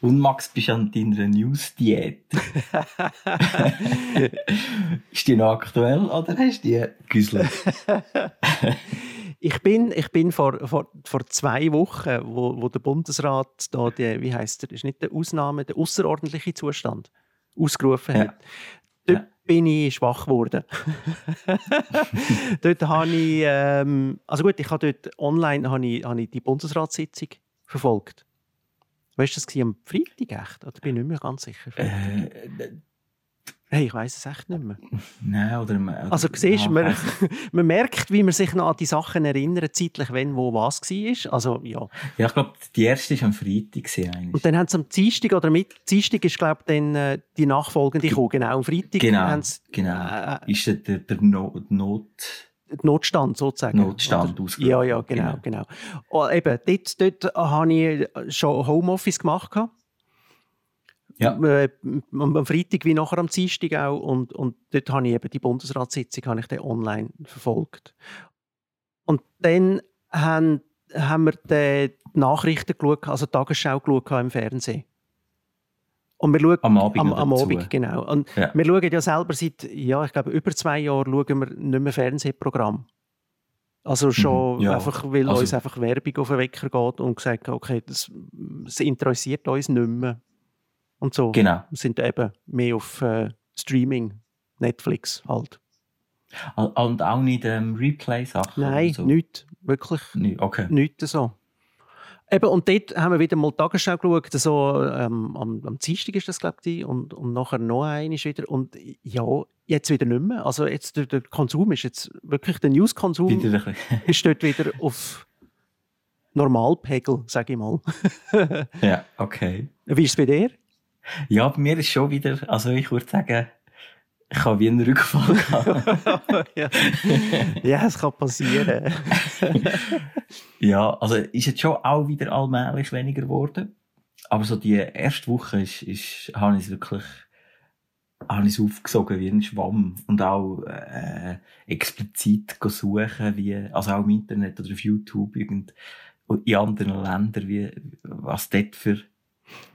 Und Max, bist du an deiner News-Diät? ist die noch aktuell oder hast du die güsselt? ich bin, ich bin vor, vor, vor zwei Wochen, wo, wo der Bundesrat da die, wie heißt der, ist nicht der Ausnahme, der außerordentliche Zustand ausgerufen hat. Ja. Dort ja. bin ich schwach geworden. dort habe ich, ähm, also gut, ich habe dort online habe ich, habe ich die Bundesratssitzung verfolgt. Weißt du, das war am Freitag echt? Oder bin ich nicht mehr ganz sicher? Äh, hey, ich weiß es echt nicht mehr. Nein, oder, oder Also siehst, man, man merkt, wie man sich noch an die Sachen erinnert, zeitlich, wenn wo was war. Also, ja. ja, ich glaube, die erste war am Freitag. Eigentlich. Und dann haben sie am Dienstag oder mit Dienstag ist, glaube ich, dann äh, die nachfolgende gekommen. Genau, am Freitag genau, sie, genau. Äh, ist der, der Not... Not Notstand sozusagen. Notstand ausgerufen. Ja, ja, genau, genau. genau. Und eben, dort, dort habe ich schon Homeoffice gemacht. Ja. Äh, am Freitag wie nachher am Dienstag auch. Und, und dort habe ich eben die Bundesratssitzung habe ich dann online verfolgt. Und dann haben, haben wir die Nachrichten geschaut, also die Tagesschau geschaut im Fernsehen. Und wir schauen, am Abend, am, am Abend genau. Und ja. wir schauen ja selber seit, ja, ich glaube, über zwei Jahren schauen wir nicht mehr Fernsehprogramm. Also schon mhm, ja. einfach, weil also, uns einfach Werbung auf den Wecker geht und gesagt okay, das, das interessiert uns nicht mehr. Und so. Genau. Wir sind eben mehr auf äh, Streaming, Netflix halt. Und auch nicht ähm, Replay-Sachen? Nein, so. nichts. Wirklich. Nicht, okay. Nichts so. Eben, und dort haben wir wieder mal Tagesschau geschaut, so, ähm, am, am Dienstag ist das, glaube ich, und, und nachher noch einmal wieder. Und ja, jetzt wieder nicht mehr. Also jetzt, der, der Konsum ist jetzt wirklich, der News-Konsum ist dort wieder auf Normalpegel, sage ich mal. ja, okay. Wie ist es bei dir? Ja, bei mir ist schon wieder, also ich würde sagen, ich habe wie einen Rückfall gehabt. ja. ja, es kann passieren. ja, also ist jetzt schon auch wieder allmählich weniger geworden. Aber so die erste Woche ist, ist, habe ich es wirklich habe ich es aufgesogen wie ein Schwamm und auch äh, explizit suchen, wie, also auch im Internet oder auf YouTube irgend, in anderen Ländern, wie, was dort für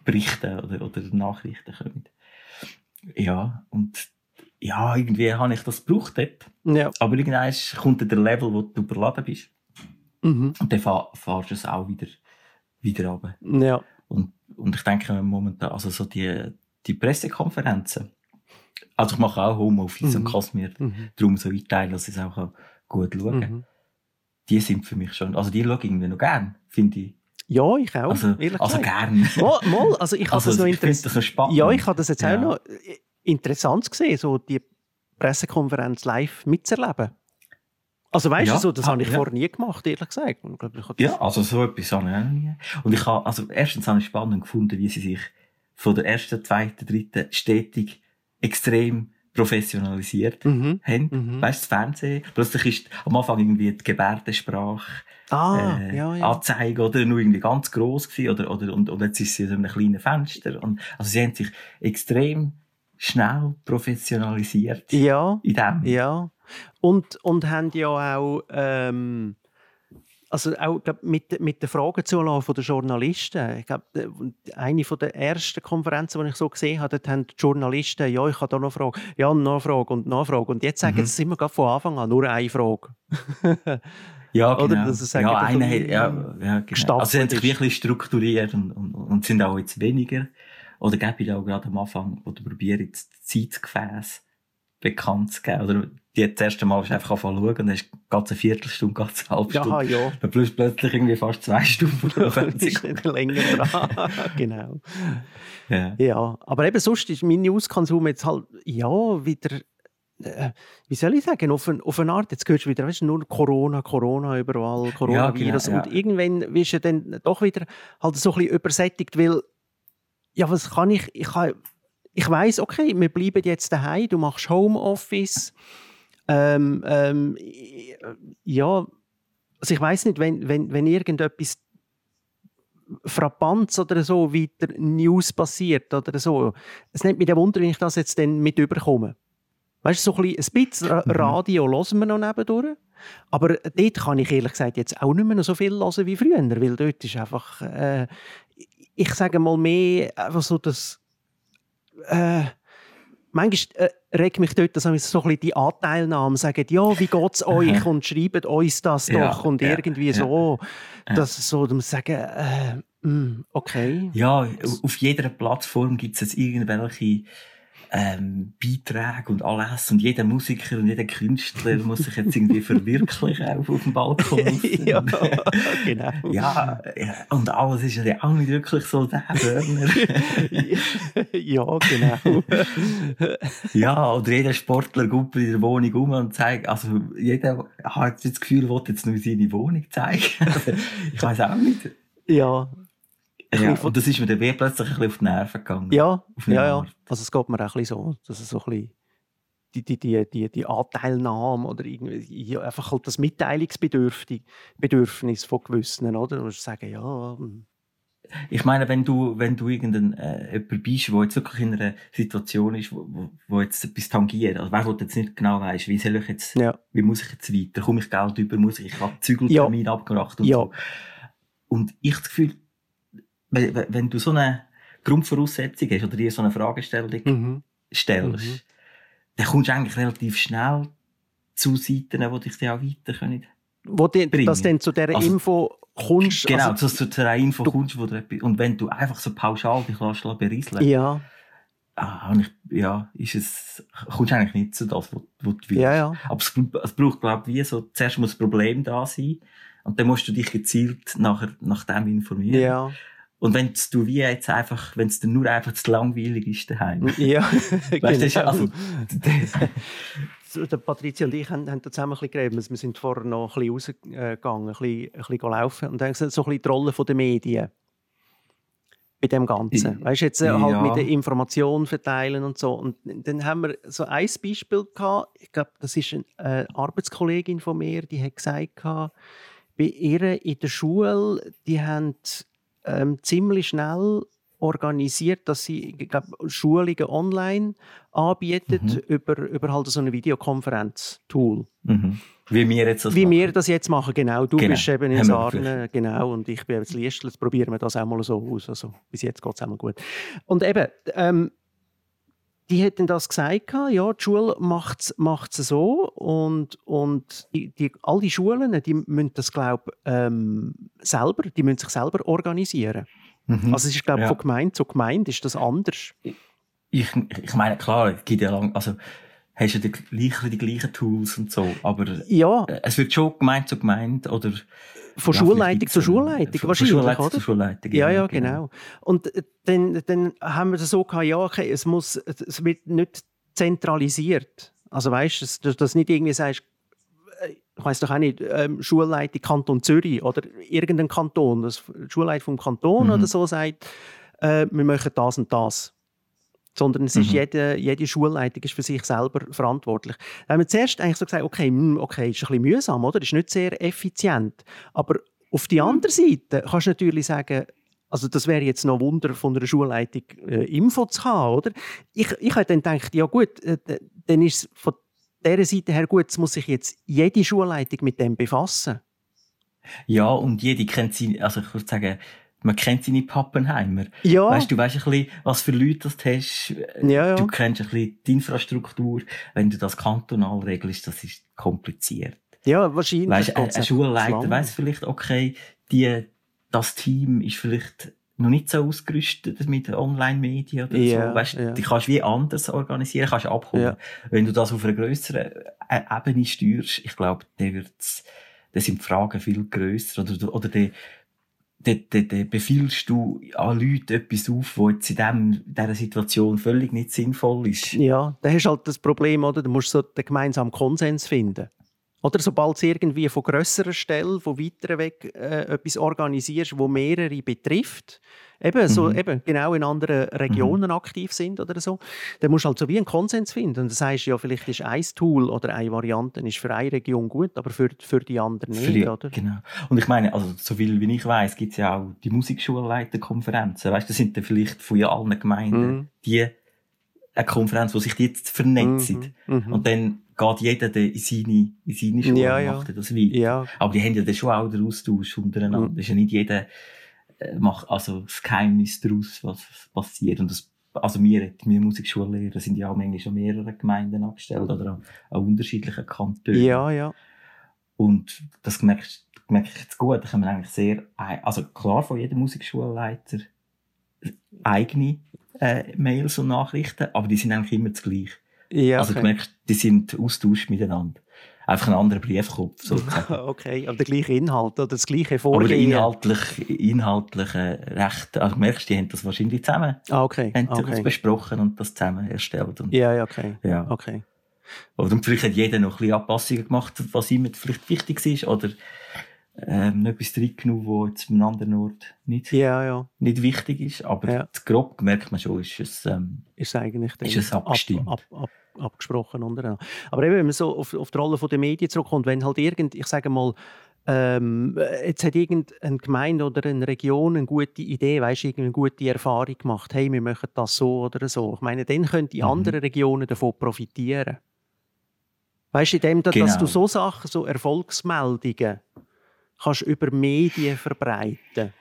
Berichte oder, oder Nachrichten kommen. Ja, und ja, irgendwie habe ich das gebraucht dort. Ja. Aber irgendwann kommt der Level, wo du überladen bist. Mhm. Und dann fahr, fahrst du es auch wieder, wieder runter. Ja. Und, und ich denke momentan, also so die, die Pressekonferenzen, also ich mache auch Homeoffice mhm. und kann es mir mhm. darum so einteilen, dass ich es auch gut schauen kann. Mhm. Die sind für mich schon, also die schaue ich irgendwie noch gern, finde ich. Ja, ich auch. Also, also gern. Mal, mal, also ich also, das noch interessant. Ja, ich habe das jetzt ja. auch noch interessant gesehen, so die Pressekonferenz live mitzuerleben. Also weißt ja, du, so, das ah, habe ich ja. vorher nie gemacht, ehrlich gesagt. Ich ja, also so etwas habe ich auch nie. Und ich habe, also erstens habe ich spannend gefunden, wie sie sich von der ersten, zweiten, dritten stetig extrem professionalisiert mhm. haben. Mhm. Weißt du, das Fernsehen. Plötzlich ist am Anfang irgendwie die Gebärdensprache ah, äh, ja, ja. Anzeige oder nur irgendwie ganz gross gewesen oder, oder, und, und jetzt ist sie in einem kleinen Fenster. Und, also sie haben sich extrem schnell professionalisiert. Ja. In dem. Ja. Und, und haben ja auch, ähm, also auch glaub, mit, mit den Fragenzulagen der Journalisten. Ich glaube, eine der ersten Konferenzen, die ich so gesehen habe, haben die Journalisten, ja, ich habe da noch eine Frage, ja, noch eine Frage und noch eine Frage. Und jetzt sagen mhm. sie immer von Anfang an nur eine Frage. ja, genau. Oder, dass sagen, ja, eine, ja, ja, genau. Also sie haben sich wirklich strukturiert und, und, und sind auch jetzt weniger oder gebe ich auch gerade am Anfang, oder probiere jetzt das Zeitgefäß bekannt zu geben. Oder die das erste Mal ist einfach anfangen zu schauen, und dann ist ganz eine Viertelstunde, ganz eine halbe Stunde. Ja, ja. Dann plus plötzlich irgendwie fast zwei Stunden. ist länger dran. genau. Ja. ja. Aber eben sonst ist mein Newskonsum jetzt halt, ja, wieder, äh, wie soll ich sagen, auf, ein, auf eine Art, jetzt hörst du wieder, weißt du, nur Corona, Corona überall, Coronavirus. Ja, genau, ja. Und irgendwann wirst du dann doch wieder halt so ein bisschen übersättigt, weil ja, was kann ich, ich, kann, ich weiß, okay, wir bleiben jetzt daheim, du machst Homeoffice. Ähm, ähm, ja, also ich weiß nicht, wenn, wenn, wenn irgendetwas Frappanz oder so weiter News passiert oder so, es nimmt mich der Wunder, wenn ich das jetzt dann mit überkomme. Weißt du, so ein bisschen, mhm. Radio mhm. hören wir noch nebendurch. Aber dort kann ich ehrlich gesagt jetzt auch nicht mehr so viel hören wie früher, weil dort ist einfach, äh, ich sage mal mehr einfach so das äh, manchmal äh, regt mich dort so ein bisschen die Anteilnahme, sagen, ja, wie geht es euch und schreibt uns das doch ja, und ja, irgendwie ja, so, dass so, dann sagen, äh, mm, okay. Ja, auf jeder Plattform gibt es irgendwelche ähm, Beiträge und alles und jeder Musiker und jeder Künstler muss sich jetzt irgendwie verwirklichen auf, auf dem Balkon. ja, genau. Ja, und alles ist ja auch nicht wirklich so der Burner. ja, genau. ja, oder jeder Sportler geht in der Wohnung um und zeigt, also jeder hat das Gefühl, will jetzt nur seine Wohnung zeigen. ich weiß auch nicht. Ja, ja, und das ist mir dann plötzlich ein bisschen auf die Nerven gegangen. Ja, ja, ja. Also es geht mir auch ein bisschen so, dass es so ein bisschen die, die, die, die, die Anteilnahme oder irgendwie, einfach halt das Mitteilungsbedürfnis von Gewissen, oder? Musst sagen, ja. Hm. Ich meine, wenn du, wenn du irgendein, äh, jemand bist, der jetzt wirklich in einer Situation ist, wo, wo, wo jetzt etwas tangiert, also wer jetzt nicht genau weiss, wie soll ich jetzt, ja. wie muss ich jetzt weiter, komme ich Geld über, muss ich, ich habe Zügeltermin ja. abgemacht und ja. so. Und ich das Gefühl, wenn, wenn du so eine Grundvoraussetzung hast oder dir so eine Fragestellung mhm. stellst, mhm. dann kommst du eigentlich relativ schnell zu Seiten, die dich dann auch weiter können. Wo die, das dann zu dieser also, Info kommst. Genau, also, zu, zu einer Info du, kommst, wo du, und wenn du einfach so pauschal dich lässt berieseln ja. Ah, ja, ist es, kommst du eigentlich nicht zu das, was, was du willst. Ja, ja. Aber es, es braucht, glaube ich, wie so, zuerst muss das Problem da sein, und dann musst du dich gezielt nachher, nach dem informieren. Ja. Und wenn du wie jetzt einfach, wenn es dir nur einfach zu langweilig ist daheim. Ja, weißt, genau. also, der Patricia und ich haben, haben da zusammen ein bisschen geredet. Wir sind vorher noch ein bisschen rausgegangen, ein bisschen, ein bisschen laufen. Und dann so ein bisschen die Rolle der Medien bei dem Ganzen. Weißt du, jetzt äh, halt mit der Information verteilen und so. Und dann haben wir so ein Beispiel gehabt. Ich glaube, das ist eine Arbeitskollegin von mir, die hat gesagt, bei ihr in der Schule, die haben ähm, ziemlich schnell organisiert, dass sie glaub, Schulungen online anbietet mhm. über, über halt so ein Videokonferenz-Tool. Mhm. Wie wir jetzt das Wie machen. wir das jetzt machen, genau. Du genau. bist eben in Sarne, genau, und ich bin jetzt Liestl. Jetzt probieren wir das auch mal so aus. Also, bis jetzt geht es auch mal gut. Und eben, ähm, die hätten das gesagt, ja, die Schule macht es so und, und die, die, all die Schulen, die müssen das, glaube ähm, selber, die müssen sich selber organisieren. Mhm. Also es ist, glaube ich, ja. von Gemeinde zu Gemeinde ist das anders. Ich, ich meine, klar, es gibt ja lang, also hast du die gleichen, die gleichen Tools und so, aber ja. es wird schon Gemeinde zu Gemeinde oder von ja, Schulleitung zu Schulleitung, von, wahrscheinlich, Schulleitung oder? Zu Schulleitung, ja, ja, genau. genau. Und äh, dann, dann haben wir das so gehabt, ja, okay, es, muss, es wird nicht zentralisiert. Also weißt du, dass du nicht irgendwie sagst, äh, ich weiß doch auch nicht, ähm, Schulleitung Kanton Zürich oder irgendein Kanton, das Schulleitung vom Kanton mhm. oder so sagt, äh, wir machen das und das sondern es ist mhm. jede, jede Schulleitung ist für sich selber verantwortlich. Da haben wir zuerst eigentlich so gesagt, okay, hm, okay, ist ein bisschen mühsam, oder? Ist nicht sehr effizient. Aber auf die andere Seite kannst du natürlich sagen, also das wäre jetzt noch ein Wunder von einer Schulleitung äh, Info zu haben, oder? Ich, ich habe dann gedacht, ja gut, äh, dann ist es von dieser Seite her gut, muss sich jetzt jede Schulleitung mit dem befassen. Ja, und jede kennt sie, also ich würde sagen, man kennt seine Pappenheimer. Ja. Weißt du, weißt ein bisschen, was für Leute das hast. Ja, ja. Du kennst ein bisschen die Infrastruktur. Wenn du das kantonal regelst, das ist kompliziert. Ja, wahrscheinlich. Weißt, ein, ein Schulleiter weiss vielleicht, okay, die, das Team ist vielleicht noch nicht so ausgerüstet mit Online-Medien oder ja, so. Weißt, ja. die kannst du wie anders organisieren, kannst abholen. Ja. Wenn du das auf einer grösseren äh, Ebene steuerst, ich glaube, dann wird's, dann sind die Fragen viel grösser oder, oder die, dann, dann befiehlst du an Leute etwas auf, was jetzt in dem, dieser Situation völlig nicht sinnvoll ist. Ja, da hast du halt das Problem, oder? Du musst so den gemeinsamen Konsens finden. Oder sobald du irgendwie von grösserer Stelle, von weiter weg äh, etwas organisierst, wo mehrere betrifft, eben, so, mhm. eben genau in anderen Regionen mhm. aktiv sind oder so, dann musst du halt so wie einen Konsens finden. Und das heißt ja, vielleicht ist ein Tool oder eine Variante ist für eine Region gut, aber für, für die andere nicht, die, oder? Genau. Und ich meine, also so viel wie ich weiß, gibt es ja auch die Musikschulleiterkonferenzen. Weißt, das sind dann vielleicht von allen Gemeinden mhm. die eine Konferenz, wo sich die jetzt vernetzen. Mhm. mhm. Und dann geht jeder in seine, in seine Schule ja, und macht das weiter. Ja. Aber die haben ja dann schon auch den Austausch untereinander. Mhm. Das ist ja nicht jeder äh, macht also das Geheimnis daraus, was passiert. Und das, also wir, wir Musikschullehrer sind ja auch manchmal schon mehrere Gemeinden angestellt oder an, an unterschiedlichen Kantonen. Ja, ja. Und das merke ich, merke ich jetzt gut. Da können wir eigentlich sehr, also klar von jedem Musikschulleiter eigene äh, Mails und Nachrichten, aber die sind eigentlich immer das Gleiche. Ja, also okay. Du merkst, die sind austauscht miteinander einfach ein anderer Briefkopf. Sozusagen. okay, aber der gleiche Inhalt oder das gleiche Vorgehen? Aber inhaltlich, inhaltlich recht, also du merkst, die haben das wahrscheinlich zusammen ah, okay. haben okay. das besprochen und das zusammen erstellt. Und, ja, ja, okay. Ja. okay. Oder vielleicht hat jeder noch ein bisschen Anpassungen gemacht, was ihm vielleicht wichtig ist, oder ähm, etwas reingenommen, was jetzt am anderen Ort nicht, ja, ja. nicht wichtig ist. Aber ja. grob merkt man schon, ist es, ähm, ist eigentlich ist es abgestimmt. Ab, ab, ab, abgesprochen untereinander. Aber eben, wenn man so auf, auf die Rolle der Medien zurückkommt, wenn halt irgend, ich sage mal, ähm, jetzt hat irgendeine Gemeinde oder eine Region eine gute Idee, weißt, eine gute Erfahrung gemacht, hey, wir machen das so oder so. Ich meine, dann können die mhm. anderen Regionen davon profitieren. Weißt du, indem genau. dass du so Sachen, so Erfolgsmeldungen kannst über Medien verbreiten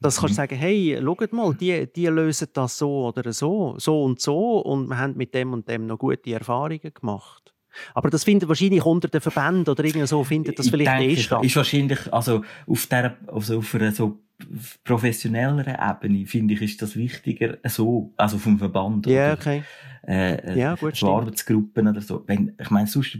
dass mhm. kannst du sagen, hey, schaut mal, die, die lösen das so oder so, so und so und wir haben mit dem und dem noch gute Erfahrungen gemacht. Aber das findet wahrscheinlich unter den Verbänden oder irgendwie so findet das vielleicht denke, eh statt. Ist wahrscheinlich, also auf der, also auf einer so professionelleren Ebene, finde ich, ist das wichtiger so, also vom Verband. Ja, okay. Äh, ja, gut, Arbeitsgruppen oder so. Wenn, ich meine, sonst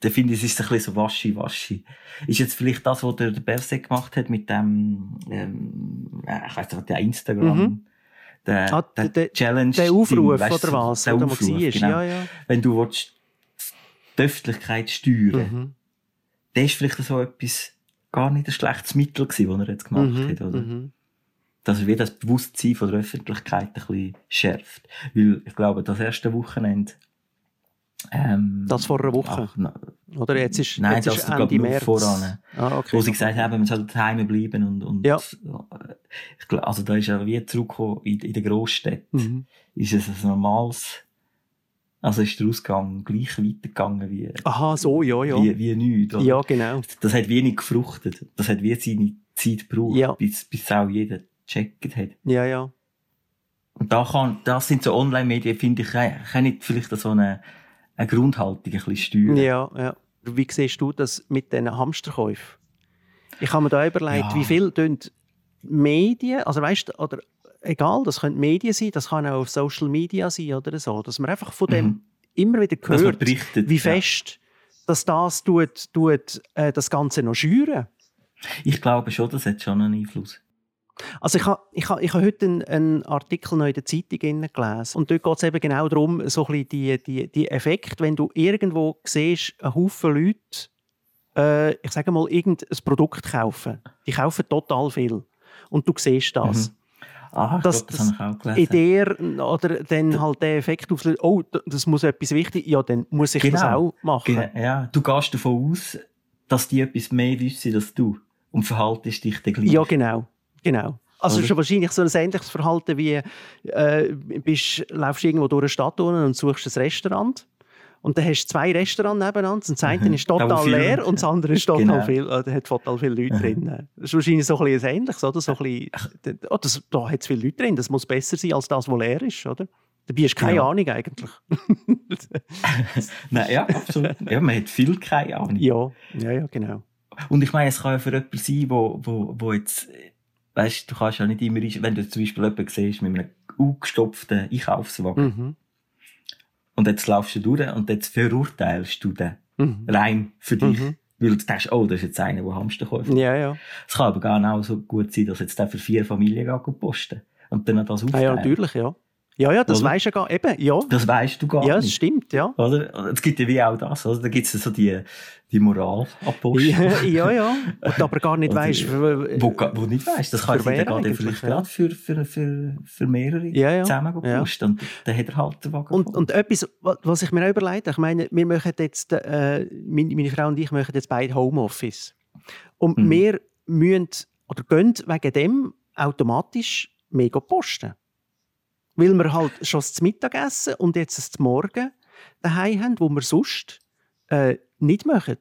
da finde ich, es ist ein bisschen so waschi-waschi. Ist jetzt vielleicht das, was der, Berset gemacht hat mit dem, ähm, ich weiss nicht, der Instagram, mhm. der, ah, der, der, Challenge. Der Aufruf, weißt, oder was? Der Aufruf, genau. ja, ja. Wenn du willst, die Öffentlichkeit steuern, mhm. das ist vielleicht so etwas, gar nicht ein schlechtes Mittel gewesen, das er jetzt gemacht mhm. hat, oder? Mhm. Dass er wieder das Bewusstsein von der Öffentlichkeit ein bisschen schärft. Weil, ich glaube, das erste Wochenende, ähm, das vor einer Woche? Ach, Oder jetzt ist, nein, jetzt das ist Ende März. voran. Ah, okay. Wo sie gesagt haben, man soll daheim bleiben und, und ja. ich glaub, also da ist ja wie zurückgekommen in, in den Großstädten. Mhm. Ist es ein normales, also ist der Ausgang gleich weitergegangen wie, Aha, so, ja, ja. Wie, wie nichts. Oder? Ja, genau. Das hat wenig gefruchtet. Das hat wie seine Zeit gebraucht, ja. bis, bis auch jeder gecheckt hat. Ja, ja. Und da kann, das sind so Online-Medien, finde ich, kann nicht vielleicht so eine, eine Grundhaltung ein bisschen steuern. Ja, ja. Wie siehst du das mit diesen Hamsterkäufen? Ich habe mir da überlegt, ja. wie viel Medien, also weißt oder egal, das können Medien sein, das kann auch auf Social Media sein oder so, dass man einfach von dem mhm. immer wieder hört, wie fest ja. dass das tut, tut äh, das Ganze noch schüren. Ich glaube schon, das hat schon einen Einfluss. Also ich habe ich ha, ich ha heute einen, einen Artikel noch in der Zeitung gelesen und dort geht es eben genau darum, so ein die, die, die Effekt, wenn du irgendwo siehst, einen Haufen Leute, äh, ich sage mal, irgendein Produkt kaufen. Die kaufen total viel. Und du siehst das. Mhm. Ah, dass, das, das habe ich auch gelesen. Idee oder dann halt der Effekt auslöst, oh, das muss etwas wichtig ja, dann muss ich genau. das auch machen. Genau. Ja, du gehst davon aus, dass die etwas mehr wissen als du und verhaltest dich dann gleich. Ja, genau. Genau. Also schon wahrscheinlich so ein ähnliches Verhalten wie äh, bist, laufst irgendwo durch eine Stadt und suchst ein Restaurant und dann hast du zwei Restaurants nebeneinander. Und das eine mhm. ist total leer und das andere ist total genau. viel, äh, hat total viele Leute mhm. drin. Das ist wahrscheinlich so ein bisschen Ähnliches, oder? So ein bisschen, oh, das, da hat es viele Leute drin, das muss besser sein als das, was leer ist, oder? Dabei hast du keine genau. Ahnung eigentlich. Nein, ja, absolut. Ja, man hat viel keine Ahnung. Ja, ja, ja, genau. Und ich meine, es kann ja für jemanden sein, wo, wo, wo jetzt weißt du, kannst ja nicht immer, wenn du zum Beispiel jemanden siehst mit einem aufgestopften Einkaufswagen, mhm. und jetzt laufst du durch und jetzt verurteilst du den mhm. rein für dich. Mhm. Weil du denkst, oh, das ist jetzt einer, der Hamster kauft. Ja, ja. Es kann aber gar nicht so gut sein, dass jetzt der für vier Familien geht posten und dann das aufteilt. Ah, ja, natürlich, ja. Ja, ja, das weisst du gar eben, ja. Das weisst du gar nicht. Ja, das stimmt, ja. Oder? Es gibt ja wie auch das, oder? Da gibt es so die, die Moralapostel. Ja, ja, ja. Und aber gar nicht weisst. Wo, wo nicht weisst. Das kann jeder gerade vielleicht ja. gerade für, für, für, für mehrere ja, ja. zusammen posten. Und dann hat er halt den Wagen und, und etwas, was ich mir auch überlege, ich meine, wir machen jetzt, äh, meine, meine Frau und ich machen jetzt beide Homeoffice. Und mhm. wir müssen, oder gehen wegen dem automatisch mega posten. Weil wir halt schon das Mittagessen und jetzt das Morgen daheim haben, wo wir sonst äh, nicht machen.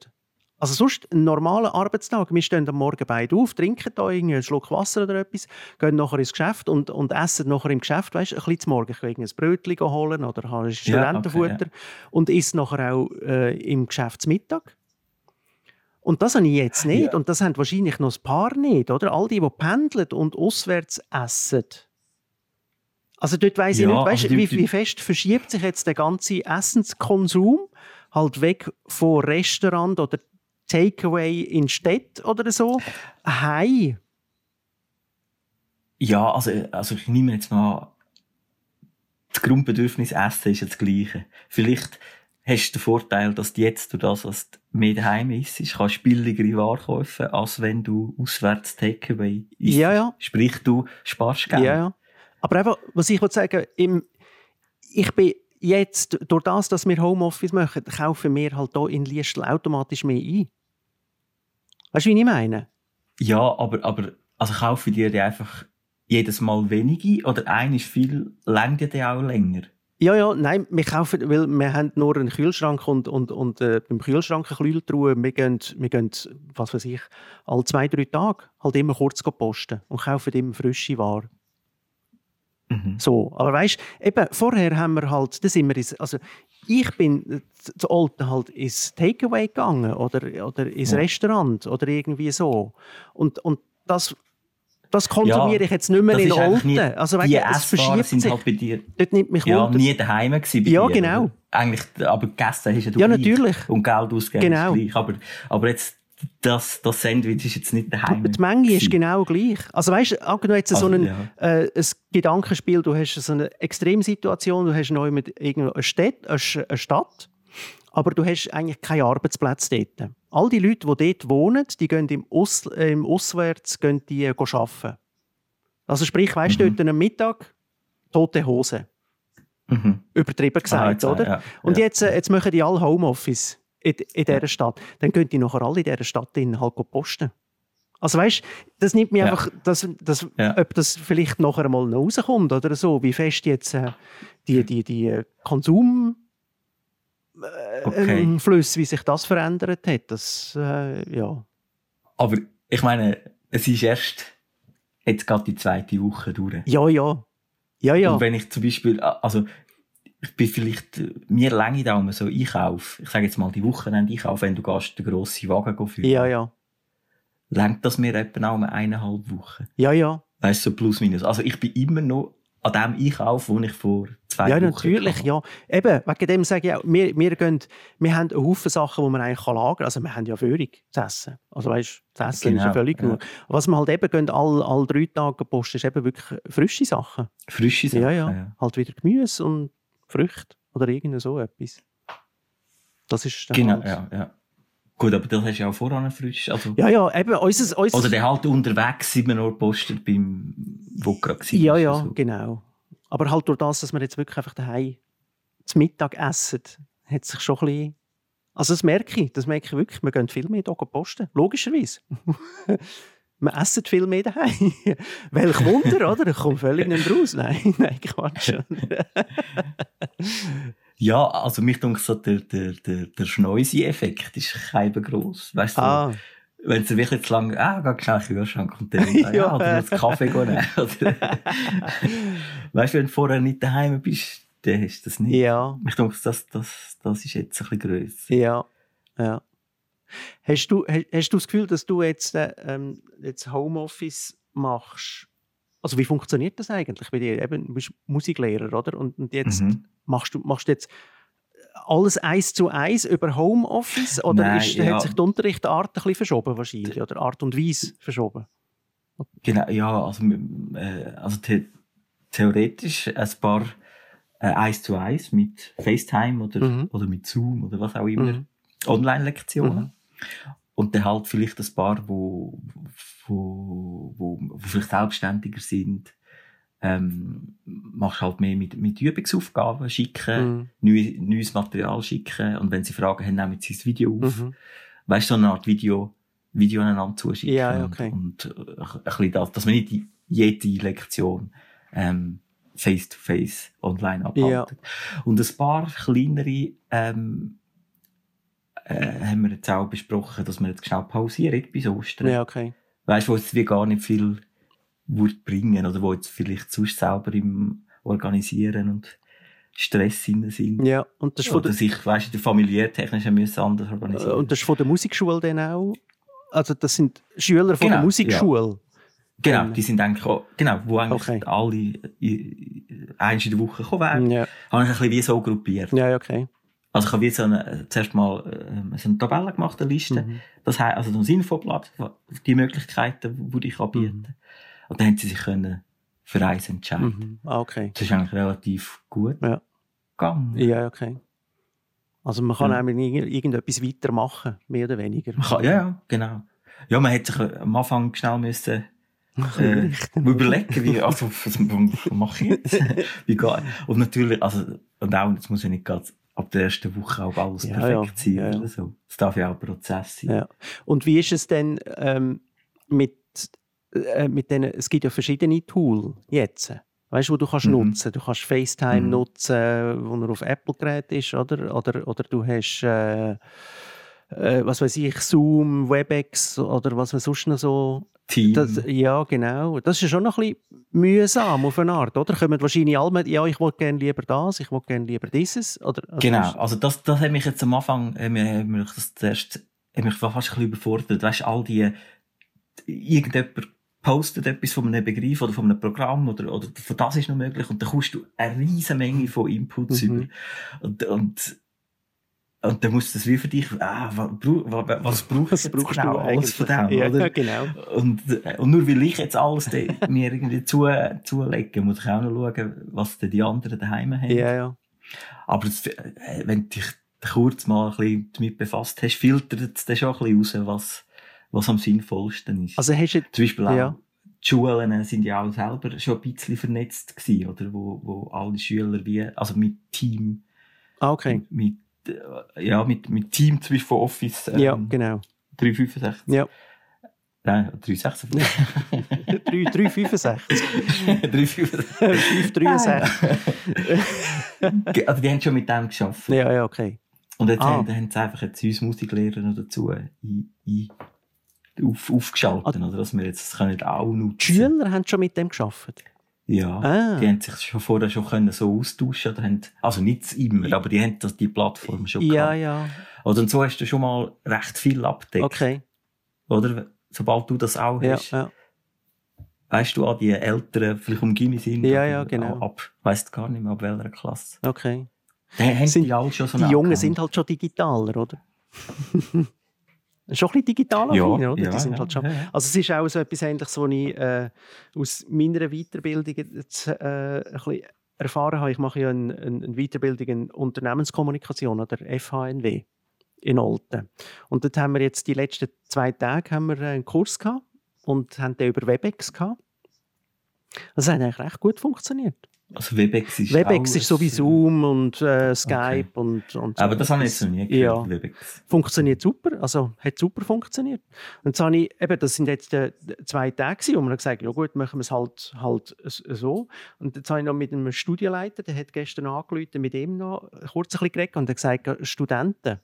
Also sonst ein normaler Arbeitstag. Wir stehen am Morgen beide auf, trinken da einen Schluck Wasser oder etwas, gehen nachher ins Geschäft und, und essen nachher im Geschäft, weißt, ein bisschen zum Morgen. Ich will ein Brötchen holen oder habe Studentenfutter ja, okay, ja. und isst nachher auch äh, im Geschäftsmittag. Und das habe ich jetzt nicht ja. und das haben wahrscheinlich noch ein paar nicht, oder? All die, die pendeln und auswärts essen. Also dort weiss ich nicht, weißt, also wie, wie fest verschiebt sich jetzt der ganze Essenskonsum halt weg von Restaurant oder Takeaway in Städte oder so, heim. Ja, also, also ich nehme jetzt mal das Grundbedürfnis Essen ist ja das Gleiche. Vielleicht hast du den Vorteil, dass du jetzt durch das, was du mehr daheim isst, kannst billigere Ware kaufen, als wenn du auswärts Takeaway isst. Ja, ja. Sprich, du sparst Geld. Ja, ja. Aber eben, was ich sagen, im, ich bin jetzt, durch das, dass wir Homeoffice machen, kaufen wir halt hier in Liestl automatisch mehr ein. Weißt du, wie ich meine? Ja, aber, aber also kaufen die einfach jedes Mal wenige oder ein ist viel, länger die auch länger? Ja, ja, nein, wir kaufen, weil wir haben nur einen Kühlschrank und, und, und äh, beim Kühlschrank eine Kühltruhe. Wir gehen, wir gehen, was weiß ich, alle zwei, drei Tage halt immer kurz posten und kaufen immer frische Ware. Mhm. So, aber weißt, eben vorher haben wir halt, da sind wir ins, also ich bin zu Olten halt ins Takeaway gegangen oder, oder ins ja. Restaurant oder irgendwie so und, und das das konsumiere ja, ich jetzt nicht mehr in Olten. Also, die es verschiebt sind sich. halt bei dir Dort nimmt mich ja, Wunder. nie daheim gewesen bei Ja, dir, genau. Eigentlich, aber gegessen hast du Ja, natürlich. Und Geld ausgegeben genau. Aber, aber jetzt das, das Sandwich ist jetzt nicht daheim. Die Menge ist genau gleich. Also weißt du, angenommen jetzt also, so ein, ja. äh, ein Gedankenspiel, du hast so eine Extremsituation, du hast neu mit irgendeiner Stadt, eine Stadt, aber du hast eigentlich keinen Arbeitsplatz dort. All die Leute, die dort wohnen, die gehen im, Aus, äh, im Auswärts gehen die, äh, arbeiten. Also sprich, weißt du, mhm. dort am Mittag tote Hose. Mhm. Übertrieben gesagt, ah, jetzt, oder? Ja, Und ja. Jetzt, äh, jetzt machen die alle Homeoffice in, in dieser Stadt, dann könnt ihr nachher alle in dieser Stadt halt posten. Also weißt, das nimmt mir ja. einfach, dass, dass, ja. ob das vielleicht nachher mal noch rauskommt oder so, wie fest jetzt äh, die, die, die äh, Konsum äh, okay. Ähm, Fluss, wie sich das verändert hat, das, äh, ja. Aber ich meine, es ist erst jetzt gerade die zweite Woche durch. Ja, ja. Ja, ja. Und wenn ich zum Beispiel, also ich bin vielleicht, mir länge da so Einkauf. Ich sage jetzt mal die Wochenende Einkauf, wenn du gehst, den grossen Wagen führen. Ja, ja. Längt das mir etwa auch eineinhalb Wochen? Ja, ja. Weißt du, so plus minus. Also ich bin immer noch an dem Einkauf, den ich vor zwei ja, Wochen Ja, natürlich, ja. Eben, wegen dem sage ich auch, wir, wir, gehen, wir haben einen Haufen Sachen, die man eigentlich lagern kann. Also wir haben ja Führung zu essen. Also weißt du, Essen genau, ist ja völlig ja. genug. Was wir halt eben gehen, alle, alle drei Tage posten, ist eben wirklich frische Sachen. Frische Sachen, ja. ja. ja. Halt wieder Gemüse und Früchte oder irgend so etwas. Das ist dann Genau, halt. ja, ja. Gut, aber das hast du ja auch voran frisch. Also, ja, ja, eben, unseres, unseres Oder der halt unterwegs immer nur postet beim, wo gerade war. Ja, ja, so. genau. Aber halt durch das, dass wir jetzt wirklich einfach daheim zum Mittag essen, hat sich schon ein bisschen also das merke ich, das merke ich wirklich. Wir gehen viel mehr hier posten, logischerweise. wir essen viel mehr daheim. Welch Wunder, oder? Ich komme völlig nicht raus. Nein, nein, Quatsch. ja, also mich denkt so, der, der, der, der Schneuse-Effekt ist kein gross. Weißt du, ah. wenn du wirklich zu lange, ah, geh schnell in den Kühlschrank und dann, ja, ja oder einen Kaffee nehmen. Weißt du, wenn du vorher nicht daheim bist, dann hast du das nicht. Ja. Ich denke, das, das, das ist jetzt ein bisschen grösser. Ja, ja. Hast du, hast du das Gefühl, dass du jetzt, äh, ähm, jetzt Homeoffice machst? Also wie funktioniert das eigentlich bei dir? Eben, du bist Musiklehrer, oder? Und, und jetzt mhm. machst du machst jetzt alles eins zu eins über Homeoffice oder Nein, ist, ja. hat sich die Unterrichtart ein bisschen verschoben wahrscheinlich oder Art und Weise verschoben? Genau, ja, also, äh, also the theoretisch ein paar äh, eins zu eins mit FaceTime oder, mhm. oder mit Zoom oder was auch immer. Mhm. Online-Lektionen. Mhm. Und dann halt vielleicht ein paar, wo, wo, wo, wo vielleicht selbstständiger sind, ähm, machst halt mehr mit, mit Übungsaufgaben schicken, mhm. neues, neues Material schicken und wenn sie Fragen haben, nehmen sie das Video auf. Mhm. Weißt du, so eine Art Video, Video aneinander zuschicken. Ja, okay. Und, und äh, ein bisschen das, dass man nicht jede Lektion, ähm, face-to-face -face online abhalten. Ja. Und ein paar kleinere, ähm, äh, haben wir jetzt auch besprochen, dass wir jetzt schnell pausieren bis Ostern. Ja, okay. Weißt du, wo es wie gar nicht viel würde bringen oder wo jetzt vielleicht sonst selber im Organisieren und Stress sind. Ja, und das ist von oder sich, weißt du, familiärtechnisch müssen anders organisieren. Und das ist von der Musikschule dann auch? Also das sind Schüler von genau, der Musikschule? Ja. Genau, die sind eigentlich auch, genau, wo eigentlich okay. alle eins in der Woche kommen werden, ja. habe ich ein bisschen wie so gruppiert. Ja, okay. Also ich habe wie so eine, zuerst mal äh, so eine Tabelle gemacht, eine Liste. Mhm. Das heißt, also ein Infoblatt, die Möglichkeiten, die ich anbieten mhm. Und dann haben sie sich können für eins entscheiden. Mhm. Ah, okay. Das ist eigentlich relativ gut ja. gegangen. Ja, okay. Also man kann ja. auch irgendetwas weitermachen, mehr oder weniger. Kann, ja, genau. Ja, man hätte sich am Anfang schnell müssen äh, überlegen, wie, also, was, was mache ich jetzt? wie gehe Und natürlich, also, und auch, jetzt muss ich nicht gerade ab der ersten Woche auch alles ja, perfekt sein ja, oder so. Es darf ja auch ein Prozess sein. Ja. Und wie ist es denn ähm, mit, äh, mit denen, es gibt ja verschiedene Tools jetzt, weißt du, wo du kannst mhm. nutzen. Du kannst FaceTime mhm. nutzen, wo er auf Apple-Gerät ist, oder? Oder, oder du hast, äh, äh, was weiß ich, Zoom, WebEx oder was man sonst noch so Team. Das, ja, genau. Das ist schon noch ein bisschen mühsam auf eine Art, oder? Kommen wahrscheinlich alle ja, ich wollte gerne lieber das, ich wollte gerne lieber dieses, oder? Also genau, also das, das hat mich jetzt am Anfang, äh, mich das zuerst, hat mich fast ein bisschen überfordert. Weißt all die, irgendjemand postet etwas von einem Begriff oder von einem Programm oder, oder von das ist noch möglich und dann kommst du eine riesige Menge von Inputs mhm. über. Und, und und dann musst du das wie für dich, ah, was, was brauchst du jetzt genau alles von dem, ja, oder? genau. Und, und nur weil ich jetzt alles mir irgendwie zu, zulege, muss ich auch noch schauen, was denn die anderen daheim haben. Ja, ja. Aber das, äh, wenn du dich kurz mal ein bisschen damit befasst hast, filtert es dann schon ein bisschen raus, was, was am sinnvollsten ist. Also hast du, Zum Beispiel auch, ja. die Schulen sind ja auch selber schon ein bisschen vernetzt gewesen, oder? Wo, wo alle Schüler wie, also mit Team, ah, okay. mit äh, ja, mit, mit Team von Office. Ähm, ja, genau. 365. Ja. Nein, 366. 365. 365. 563. also die haben schon mit dem geschafft. Ja, ja, okay. Und jetzt ah. haben, haben sie einfach jetzt uns Musiklehrer noch dazu ein, ein, auf, aufgeschaltet, ah. oder, dass wir jetzt das können auch nutzen. Die Schüler haben schon mit dem geschafft? Ja, ah. die haben sich schon vorher schon können so austauschen oder haben, also nicht immer, aber die haben das, die Plattform schon ja, gehabt. Ja, Oder und so hast du schon mal recht viel abdeckt. Okay. Oder? Sobald du das auch hast. Ja, ja. Weißt du, an die Älteren, vielleicht um Gimmi sind. Ja, ja, genau. Ab, weißt gar nicht mehr, ab welcher Klasse. Okay. Dann haben sind, die alle schon so Die Jungen sind halt schon digitaler, oder? Schon ein bisschen digital ja, oder? Ja, die sind halt schon. Also es ist auch so etwas Ähnliches, was ich äh, aus meiner Weiterbildung jetzt, äh, ein bisschen erfahren habe. Ich mache ja eine, eine Weiterbildung in Unternehmenskommunikation oder FHNW in Olten. Und dort haben wir jetzt die letzten zwei Tage haben wir einen Kurs gehabt und haben den über WebEx gehabt. Das hat eigentlich recht gut funktioniert. Also Webex ist Webex ist so wie Zoom und äh, Skype okay. und, und so. Aber das habe ich jetzt noch nie gehört, ja. Webex. Funktioniert super, also hat super funktioniert. Und habe ich, eben, das sind jetzt äh, zwei Tage wo man gesagt ja gut, machen wir es halt, halt so. Und jetzt habe ich noch mit einem Studienleiter, der hat gestern angerufen, mit ihm noch kurz ein bisschen geredet und hat gesagt, Studenten,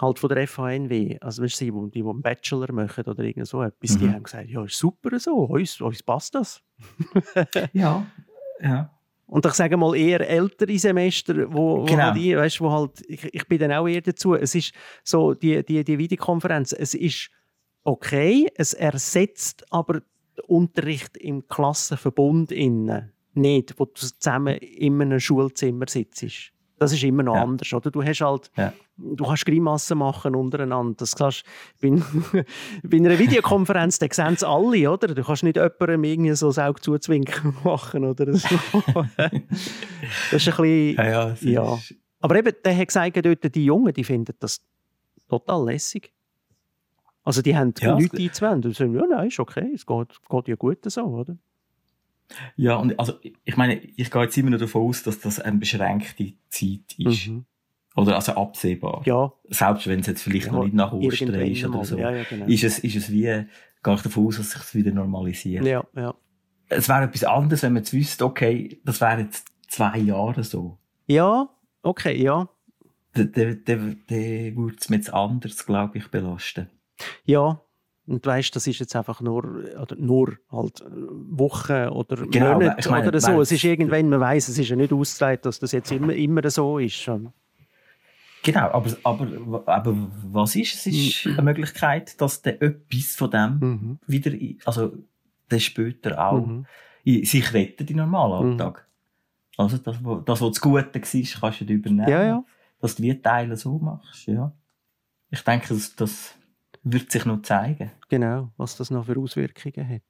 halt von der FHNW, also weißt du, die, die einen Bachelor machen oder irgend so etwas, mhm. die haben gesagt, ja, ist super so, uns, uns passt das. ja, ja. Und ich sage mal eher ältere Semester, wo, genau. wo die, weißt, wo halt, ich, ich bin dann auch eher dazu. Es ist so, die, die, die Videokonferenz, es ist okay, es ersetzt aber den Unterricht im Klassenverbund innen nicht, wo du zusammen in einem Schulzimmer sitzt. Das ist immer noch ja. anders, oder? Du hast halt, ja. du kannst Grimassen machen untereinander. Das kannst, bei, bei einer Videokonferenz, sehen es alle, oder? Du kannst nicht jemandem irgendwie so das Auge zuzwinken machen, oder so. das ist ein bisschen, ja, ja, ja. Aber eben, der hat gesagt, dort, die Jungen, die finden das total lässig. Also die haben ja, nichts einzuwenden. Die sagen, ja, nein, ist okay, es geht, geht ja gut so, oder? Ja, und also, ich meine, ich gehe jetzt immer nur davon aus, dass das eine beschränkte Zeit ist. Mhm. Oder also absehbar. Ja. Selbst wenn es jetzt vielleicht ja, noch nicht nach Ostern ist oder so. Ja, ja, genau. ist, es, ist es wie, gehe ich davon aus, dass sich es wieder normalisiert. Ja, ja. Es wäre etwas anderes, wenn man jetzt wüsste, okay, das wäre jetzt zwei Jahre so. Ja, okay, ja. dann würde es mir jetzt anders, glaube ich, belasten. Ja, und du weißt, das ist jetzt einfach nur, oder nur halt Wochen oder Genau, Monate meine, oder so. Es ist irgendwann, man weiß, es ist ja nicht ausgezeigt, dass das jetzt immer, immer so ist. Genau, aber, aber, aber was ist? Es ist eine Möglichkeit, dass der etwas von dem Mhm. wieder, in- also der später auch Mhm. in, sich rettet im normalen Alltag. Also das, das, was das Gute war, kannst du dir übernehmen. Ja, ja. Dass du wie Teile so machst, ja. Ich denke, das, das wird sich noch zeigen. Genau, was das noch für Auswirkungen hat.